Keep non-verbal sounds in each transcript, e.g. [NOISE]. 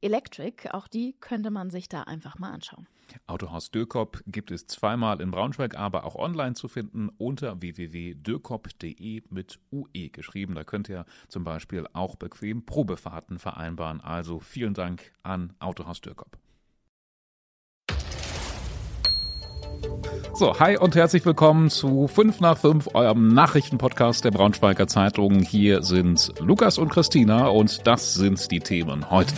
Electric. Auch die könnte man sich da einfach mal anschauen. Autohaus Dürkop gibt es zweimal in Braunschweig, aber auch online zu finden unter www.dürkop.de mit UE geschrieben. Da könnt ihr zum Beispiel auch bequem Probefahrten vereinbaren. Also vielen Dank an Autohaus Dürkop. So, hi und herzlich willkommen zu 5 nach 5, eurem Nachrichtenpodcast der Braunschweiger Zeitung. Hier sind Lukas und Christina und das sind die Themen heute.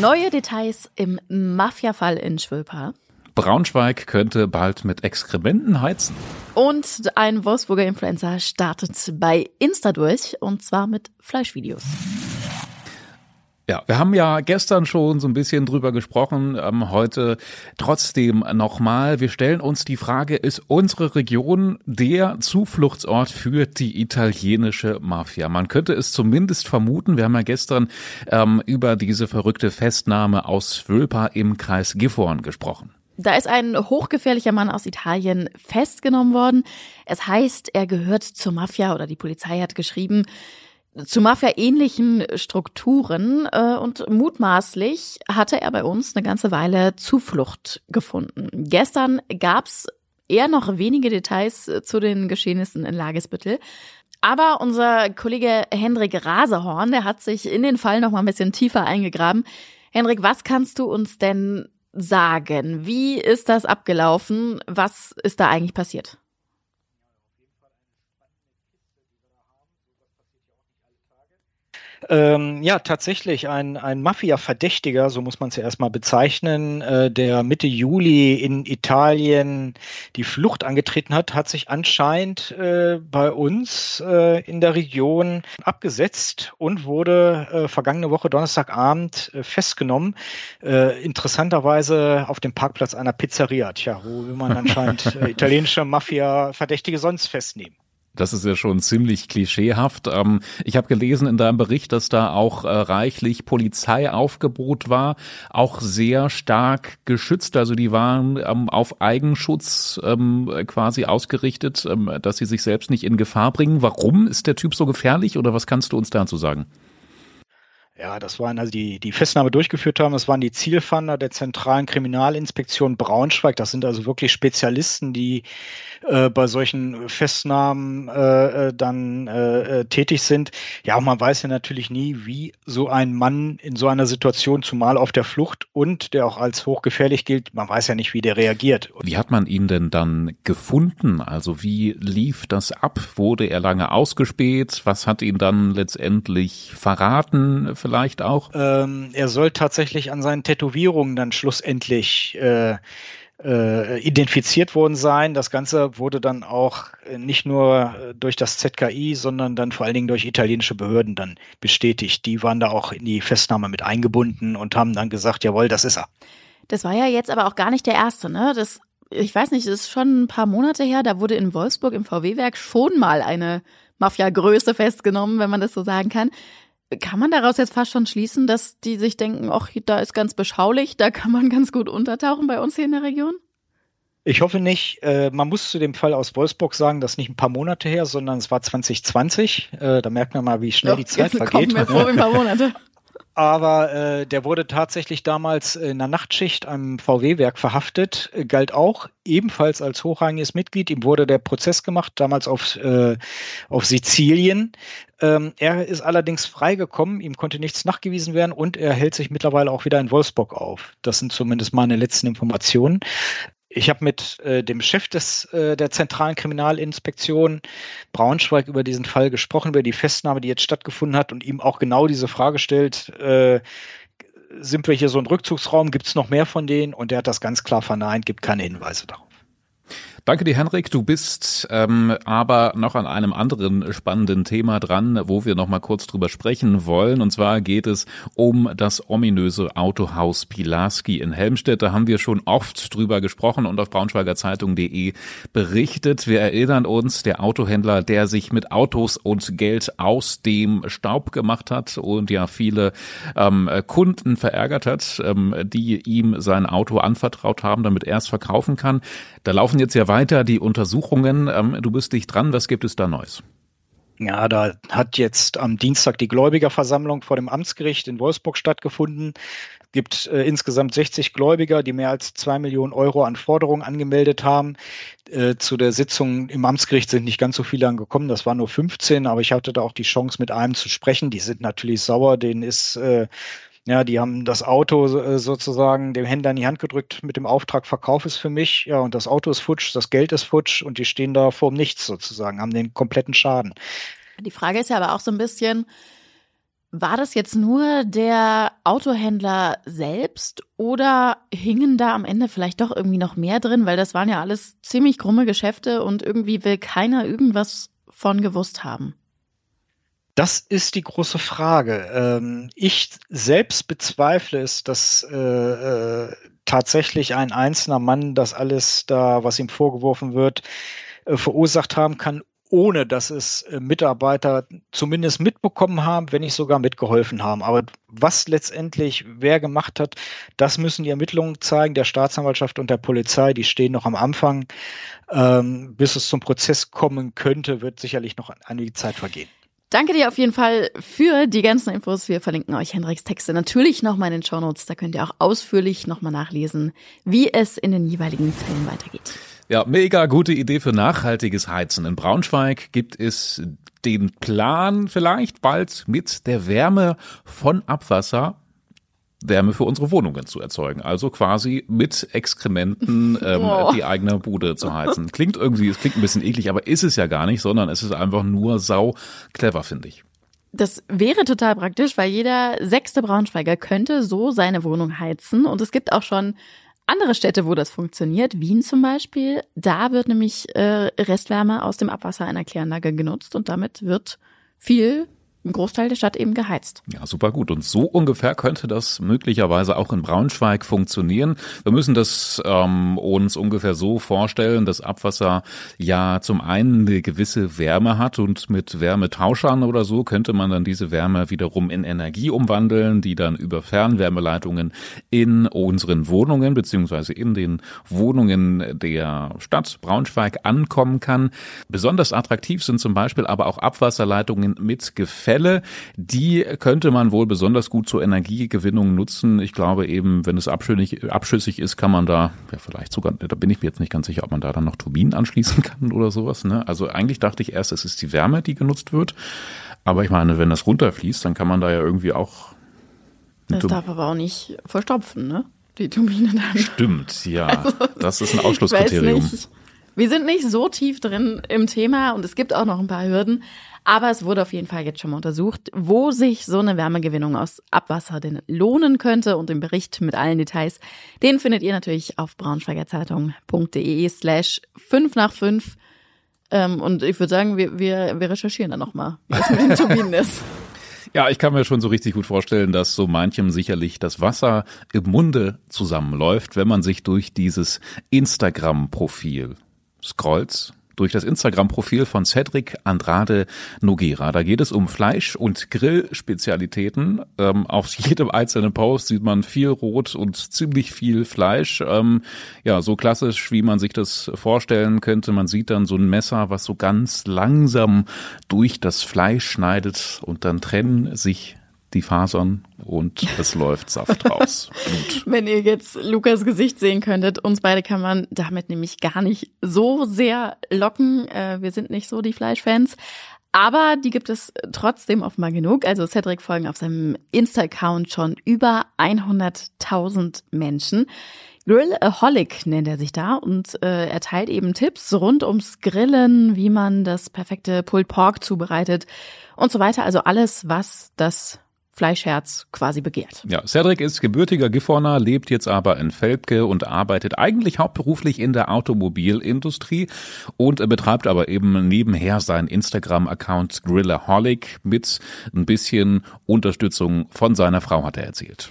Neue Details im Mafia-Fall in Schwöper. Braunschweig könnte bald mit Exkrementen heizen. Und ein Wolfsburger Influencer startet bei Insta durch und zwar mit Fleischvideos. Ja, wir haben ja gestern schon so ein bisschen drüber gesprochen, ähm, heute trotzdem nochmal. Wir stellen uns die Frage, ist unsere Region der Zufluchtsort für die italienische Mafia? Man könnte es zumindest vermuten. Wir haben ja gestern ähm, über diese verrückte Festnahme aus Wölpa im Kreis Gifhorn gesprochen. Da ist ein hochgefährlicher Mann aus Italien festgenommen worden. Es heißt, er gehört zur Mafia oder die Polizei hat geschrieben, zu Mafia-ähnlichen Strukturen äh, und mutmaßlich hatte er bei uns eine ganze Weile Zuflucht gefunden. Gestern gab's eher noch wenige Details äh, zu den Geschehnissen in Lagesbüttel. Aber unser Kollege Hendrik Rasehorn, der hat sich in den Fall noch mal ein bisschen tiefer eingegraben. Hendrik, was kannst du uns denn sagen? Wie ist das abgelaufen? Was ist da eigentlich passiert? Ähm, ja, tatsächlich ein, ein Mafia-Verdächtiger, so muss man es ja erstmal bezeichnen, äh, der Mitte Juli in Italien die Flucht angetreten hat, hat sich anscheinend äh, bei uns äh, in der Region abgesetzt und wurde äh, vergangene Woche Donnerstagabend äh, festgenommen. Äh, interessanterweise auf dem Parkplatz einer Pizzeria, tja, wo will man anscheinend [LAUGHS] italienische Mafia-Verdächtige sonst festnehmen. Das ist ja schon ziemlich klischeehaft. Ähm, ich habe gelesen in deinem Bericht, dass da auch äh, reichlich Polizeiaufgebot war, auch sehr stark geschützt. Also die waren ähm, auf Eigenschutz ähm, quasi ausgerichtet, dass sie sich selbst nicht in Gefahr bringen. Warum ist der Typ so gefährlich oder was kannst du uns dazu sagen? Ja, das waren also die, die Festnahme durchgeführt haben. Das waren die Zielfander der Zentralen Kriminalinspektion Braunschweig. Das sind also wirklich Spezialisten, die äh, bei solchen Festnahmen äh, äh dann äh, äh, tätig sind. Ja, und man weiß ja natürlich nie, wie so ein Mann in so einer Situation, zumal auf der Flucht und der auch als hochgefährlich gilt, man weiß ja nicht, wie der reagiert. Wie hat man ihn denn dann gefunden? Also wie lief das ab? Wurde er lange ausgespäht? Was hat ihn dann letztendlich verraten? vielleicht auch? Ähm, er soll tatsächlich an seinen Tätowierungen dann schlussendlich äh, äh, identifiziert worden sein. Das Ganze wurde dann auch äh, nicht nur äh, durch das ZKI, sondern dann vor allen Dingen durch italienische Behörden dann bestätigt. Die waren da auch in die Festnahme mit eingebunden und haben dann gesagt, jawohl, das ist er. Das war ja jetzt aber auch gar nicht der erste, ne? Das, ich weiß nicht, das ist schon ein paar Monate her, da wurde in Wolfsburg im VW-Werk schon mal eine Mafia-Größe festgenommen, wenn man das so sagen kann. Kann man daraus jetzt fast schon schließen, dass die sich denken, ach, da ist ganz beschaulich, da kann man ganz gut untertauchen bei uns hier in der Region? Ich hoffe nicht. Äh, man muss zu dem Fall aus Wolfsburg sagen, das ist nicht ein paar Monate her, sondern es war 2020. Äh, da merkt man mal, wie schnell Doch, die Zeit [LAUGHS] vergeht. Kommt mir vor, ein paar Monate. Aber äh, der wurde tatsächlich damals in einer Nachtschicht am VW-Werk verhaftet, galt auch ebenfalls als hochrangiges Mitglied. Ihm wurde der Prozess gemacht, damals auf, äh, auf Sizilien. Ähm, er ist allerdings freigekommen, ihm konnte nichts nachgewiesen werden und er hält sich mittlerweile auch wieder in Wolfsburg auf. Das sind zumindest meine letzten Informationen. Ich habe mit äh, dem Chef des, äh, der zentralen Kriminalinspektion Braunschweig über diesen Fall gesprochen, über die Festnahme, die jetzt stattgefunden hat und ihm auch genau diese Frage stellt, äh, sind wir hier so ein Rückzugsraum, gibt es noch mehr von denen? Und er hat das ganz klar verneint, gibt keine Hinweise darauf. Danke dir, Henrik. Du bist ähm, aber noch an einem anderen spannenden Thema dran, wo wir noch mal kurz drüber sprechen wollen. Und zwar geht es um das ominöse Autohaus Pilarski in Helmstedt. Da haben wir schon oft drüber gesprochen und auf braunschweigerzeitung.de berichtet. Wir erinnern uns, der Autohändler, der sich mit Autos und Geld aus dem Staub gemacht hat und ja viele ähm, Kunden verärgert hat, ähm, die ihm sein Auto anvertraut haben, damit er es verkaufen kann. Da laufen jetzt ja weiter die Untersuchungen. Ähm, du bist dich dran. Was gibt es da Neues? Ja, da hat jetzt am Dienstag die Gläubigerversammlung vor dem Amtsgericht in Wolfsburg stattgefunden. Es gibt äh, insgesamt 60 Gläubiger, die mehr als zwei Millionen Euro an Forderungen angemeldet haben. Äh, zu der Sitzung im Amtsgericht sind nicht ganz so viele angekommen, das waren nur 15, aber ich hatte da auch die Chance, mit einem zu sprechen. Die sind natürlich sauer, denen ist äh, ja, die haben das Auto äh, sozusagen dem Händler in die Hand gedrückt mit dem Auftrag, Verkauf ist für mich. Ja, und das Auto ist futsch, das Geld ist futsch und die stehen da vor Nichts sozusagen, haben den kompletten Schaden. Die Frage ist ja aber auch so ein bisschen, war das jetzt nur der Autohändler selbst oder hingen da am Ende vielleicht doch irgendwie noch mehr drin? Weil das waren ja alles ziemlich krumme Geschäfte und irgendwie will keiner irgendwas von gewusst haben. Das ist die große Frage. Ähm, ich selbst bezweifle es, dass äh, äh, tatsächlich ein einzelner Mann das alles da, was ihm vorgeworfen wird, äh, verursacht haben kann, ohne dass es Mitarbeiter zumindest mitbekommen haben, wenn nicht sogar mitgeholfen haben. Aber was letztendlich wer gemacht hat, das müssen die Ermittlungen zeigen, der Staatsanwaltschaft und der Polizei. Die stehen noch am Anfang. Ähm, bis es zum Prozess kommen könnte, wird sicherlich noch einige Zeit vergehen. Danke dir auf jeden Fall für die ganzen Infos. Wir verlinken euch Hendriks Texte natürlich nochmal in den Show Notes. Da könnt ihr auch ausführlich nochmal nachlesen, wie es in den jeweiligen Fällen weitergeht. Ja, mega gute Idee für nachhaltiges Heizen. In Braunschweig gibt es den Plan, vielleicht bald mit der Wärme von Abwasser Wärme für unsere Wohnungen zu erzeugen. Also quasi mit Exkrementen ähm, oh. die eigene Bude zu heizen. Klingt irgendwie, es klingt ein bisschen eklig, aber ist es ja gar nicht, sondern es ist einfach nur sau clever, finde ich. Das wäre total praktisch, weil jeder sechste Braunschweiger könnte so seine Wohnung heizen. Und es gibt auch schon andere Städte, wo das funktioniert. Wien zum Beispiel. Da wird nämlich äh, Restwärme aus dem Abwasser einer Kläranlage genutzt und damit wird viel ein Großteil der Stadt eben geheizt. Ja, super gut. Und so ungefähr könnte das möglicherweise auch in Braunschweig funktionieren. Wir müssen das ähm, uns ungefähr so vorstellen, dass Abwasser ja zum einen eine gewisse Wärme hat und mit Wärmetauschern oder so könnte man dann diese Wärme wiederum in Energie umwandeln, die dann über Fernwärmeleitungen in unseren Wohnungen beziehungsweise in den Wohnungen der Stadt Braunschweig ankommen kann. Besonders attraktiv sind zum Beispiel aber auch Abwasserleitungen mit Gefäß Fälle, die könnte man wohl besonders gut zur Energiegewinnung nutzen. Ich glaube eben, wenn es abschüssig, abschüssig ist, kann man da, ja vielleicht sogar, da bin ich mir jetzt nicht ganz sicher, ob man da dann noch Turbinen anschließen [LAUGHS] kann oder sowas. Ne? Also eigentlich dachte ich erst, es ist die Wärme, die genutzt wird. Aber ich meine, wenn das runterfließt, dann kann man da ja irgendwie auch. Das darf aber auch nicht verstopfen, ne? Die Turbine dann. Stimmt, ja. [LAUGHS] Also, das ist ein Ausschlusskriterium. Wir sind nicht so tief drin im Thema und es gibt auch noch ein paar Hürden. Aber es wurde auf jeden Fall jetzt schon mal untersucht, wo sich so eine Wärmegewinnung aus Abwasser denn lohnen könnte. Und den Bericht mit allen Details, den findet ihr natürlich auf braunschweigerzeitung.de slash 5 nach 5. Ähm, und ich würde sagen, wir, wir, wir recherchieren dann nochmal, wie das mit den Turbinen ist. [LAUGHS] Ja, ich kann mir schon so richtig gut vorstellen, dass so manchem sicherlich das Wasser im Munde zusammenläuft, wenn man sich durch dieses Instagram-Profil scrollt durch das Instagram-Profil von Cedric Andrade Noguera. Da geht es um Fleisch- und Grillspezialitäten. Ähm, auf [LAUGHS] jedem einzelnen Post sieht man viel Rot und ziemlich viel Fleisch. Ähm, ja, so klassisch, wie man sich das vorstellen könnte. Man sieht dann so ein Messer, was so ganz langsam durch das Fleisch schneidet und dann trennen sich die Fasern und es läuft Saft raus. Blut. [LAUGHS] Wenn ihr jetzt Lukas Gesicht sehen könntet, uns beide kann man damit nämlich gar nicht so sehr locken. Äh, wir sind nicht so die Fleischfans. Aber die gibt es trotzdem offenbar genug. Also Cedric folgen auf seinem Insta-Account schon über 100.000 Menschen. Grillaholic nennt er sich da und äh, er teilt eben Tipps rund ums Grillen, wie man das perfekte Pulled Pork zubereitet und so weiter. Also alles, was das Fleischherz quasi begehrt. Ja, Cedric ist gebürtiger Gifhorner, lebt jetzt aber in Felbke und arbeitet eigentlich hauptberuflich in der Automobilindustrie und betreibt aber eben nebenher seinen Instagram-Account Grillaholic mit ein bisschen Unterstützung von seiner Frau, hat er erzählt.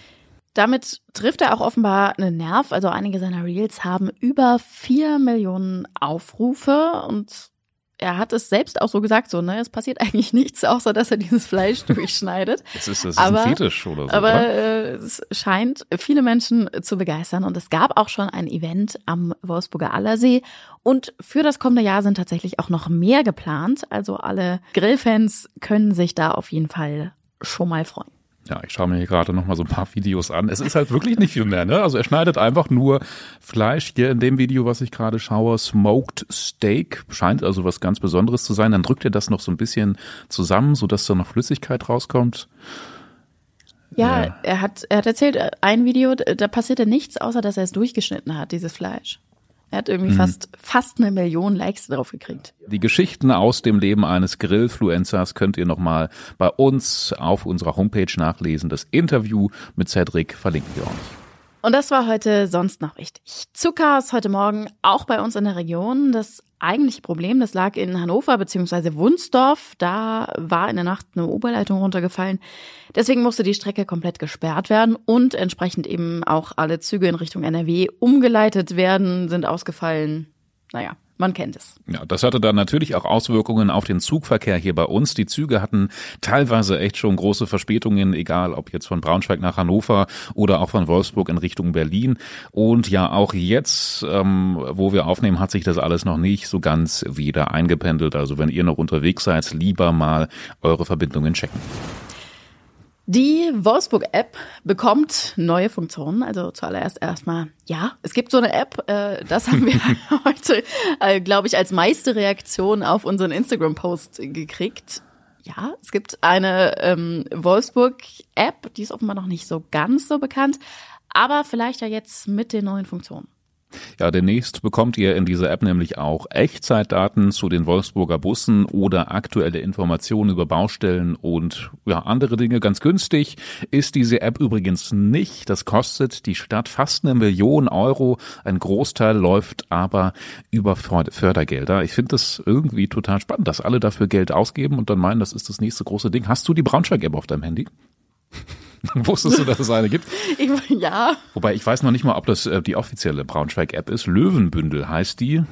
Damit trifft er auch offenbar einen Nerv. Also einige seiner Reels haben über vier Millionen Aufrufe und er hat es selbst auch so gesagt, so, ne, es passiert [LAUGHS] eigentlich nichts, außer dass er dieses Fleisch [LAUGHS] durchschneidet. Das ist, das ist aber, ein Fetisch oder so. Aber äh, es scheint viele Menschen zu begeistern und es gab auch schon ein Event am Wolfsburger Allersee und für das kommende Jahr sind tatsächlich auch noch mehr geplant. Also alle Grillfans können sich da auf jeden Fall schon mal freuen. Ja, ich schaue mir hier gerade noch mal so ein paar [LAUGHS] Videos an. Es ist halt wirklich nicht viel mehr, ne? Also er schneidet einfach nur Fleisch. Hier in dem Video, was ich gerade schaue, Smoked Steak. Scheint also was ganz Besonderes zu sein. Dann drückt er das noch so ein bisschen zusammen, sodass da noch Flüssigkeit rauskommt. Ja, Ja. er hat, er hat erzählt, äh, ein Video, da passierte nichts, außer dass er es durchgeschnitten hat, dieses Fleisch. Er hat irgendwie fast, fast eine Million Likes drauf gekriegt. Die Geschichten aus dem Leben eines Grillfluencers könnt ihr nochmal bei uns auf unserer Homepage nachlesen. Das Interview mit Cedric verlinken wir euch. Und das war heute sonst noch wichtig. Zuckerhaus heute Morgen auch bei uns in der Region. Das eigentliche Problem, das lag in Hannover bzw. Wunsdorf. Da war in der Nacht eine Oberleitung runtergefallen. Deswegen musste die Strecke komplett gesperrt werden und entsprechend eben auch alle Züge in Richtung NRW umgeleitet werden, sind ausgefallen. Naja, man kennt es. Ja, das hatte dann natürlich auch Auswirkungen auf den Zugverkehr hier bei uns. Die Züge hatten teilweise echt schon große Verspätungen, egal ob jetzt von Braunschweig nach Hannover oder auch von Wolfsburg in Richtung Berlin. Und ja, auch jetzt, ähm, wo wir aufnehmen, hat sich das alles noch nicht so ganz wieder eingependelt. Also wenn ihr noch unterwegs seid, lieber mal eure Verbindungen checken. Die Wolfsburg-App bekommt neue Funktionen. Also zuallererst erstmal, ja, es gibt so eine App. Äh, das haben wir [LAUGHS] [LAUGHS] heute, äh, glaube ich, als meiste Reaktion auf unseren Instagram-Post gekriegt. Ja, es gibt eine ähm, Wolfsburg-App, die ist offenbar noch nicht so ganz so bekannt, aber vielleicht ja jetzt mit den neuen Funktionen. Ja, demnächst bekommt ihr in dieser App nämlich auch Echtzeitdaten zu den Wolfsburger Bussen oder aktuelle Informationen über Baustellen und ja, andere Dinge. Ganz günstig ist diese App übrigens nicht. Das kostet die Stadt fast eine Million Euro. Ein Großteil läuft aber über Fördergelder. Ich finde das irgendwie total spannend, dass alle dafür Geld ausgeben und dann meinen, das ist das nächste große Ding. Hast du die Braunschweig-App auf deinem Handy? [LAUGHS] [LAUGHS] Wusstest du, dass es eine gibt? [LAUGHS] Ich, ja, Wobei ich weiß noch nicht mal, ob das äh, die offizielle Braunschweig-App ist. Löwenbündel heißt die.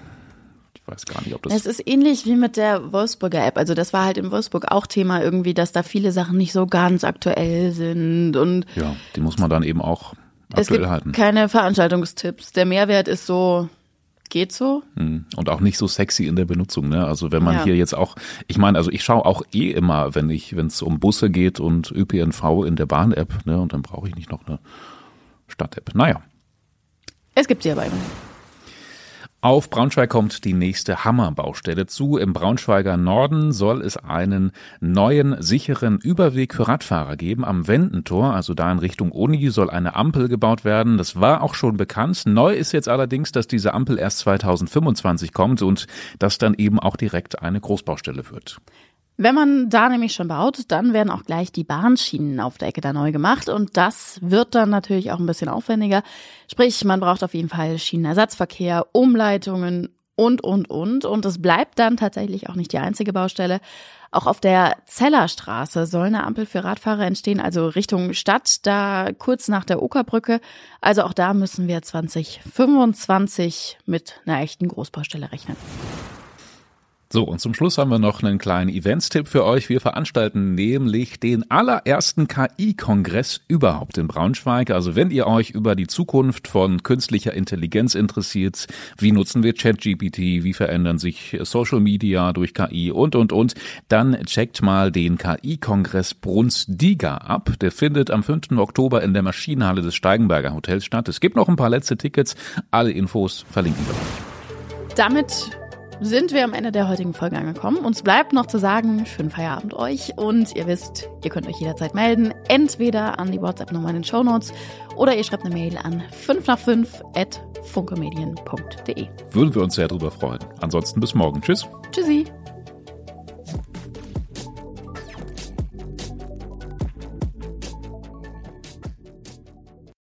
Ich weiß gar nicht, ob das. es ist ähnlich wie mit der Wolfsburger App. Also das war halt in Wolfsburg auch Thema irgendwie, dass da viele Sachen nicht so ganz aktuell sind und ja, die muss man dann eben auch es aktuell gibt halten. keine Veranstaltungstipps. Der Mehrwert ist so, geht so. Hm. Und auch nicht so sexy in der Benutzung. Ne? Also wenn man Ja. hier jetzt auch, ich meine, also ich schaue auch eh immer, wenn ich, wenn es um Busse geht und ÖPNV in der Bahn-App, ne, und dann brauche ich nicht noch eine Stadt-App. Naja. Es gibt sie aber immer. Auf Braunschweig kommt die nächste Hammerbaustelle zu. Im Braunschweiger Norden soll es einen neuen, sicheren Überweg für Radfahrer geben. Am Wendentor, also da in Richtung Uni, soll eine Ampel gebaut werden. Das war auch schon bekannt. Neu ist jetzt allerdings, dass diese Ampel erst 2025 kommt und das dann eben auch direkt eine Großbaustelle wird. Wenn man da nämlich schon baut, dann werden auch gleich die Bahnschienen auf der Ecke da neu gemacht und das wird dann natürlich auch ein bisschen aufwendiger. Sprich, man braucht auf jeden Fall Schienenersatzverkehr, Umleitungen und, und, und. Und es bleibt dann tatsächlich auch nicht die einzige Baustelle. Auch auf der Zellerstraße soll eine Ampel für Radfahrer entstehen, also Richtung Stadt, da kurz nach der Okerbrücke. Also auch da müssen wir 2025 mit einer echten Großbaustelle rechnen. So, und zum Schluss haben wir noch einen kleinen Events-Tipp für euch. Wir veranstalten nämlich den allerersten KI-Kongress überhaupt in Braunschweig. Also wenn ihr euch über die Zukunft von künstlicher Intelligenz interessiert, wie nutzen wir ChatGPT, wie verändern sich Social Media durch KI und, und, und, dann checkt mal den KI-Kongress Brunsdiga ab. Der findet am 5. Oktober in der Maschinenhalle des Steigenberger Hotels statt. Es gibt noch ein paar letzte Tickets. Alle Infos verlinken wir euch. Damit sind wir am Ende der heutigen Folge angekommen. Uns bleibt noch zu sagen, schönen Feierabend euch und ihr wisst, ihr könnt euch jederzeit melden, entweder an die WhatsApp-Nummer in den Shownotes oder ihr schreibt eine Mail an 5 nach 5 at funkemedien.de. Würden wir uns sehr drüber freuen. Ansonsten bis morgen. Tschüss. Tschüssi!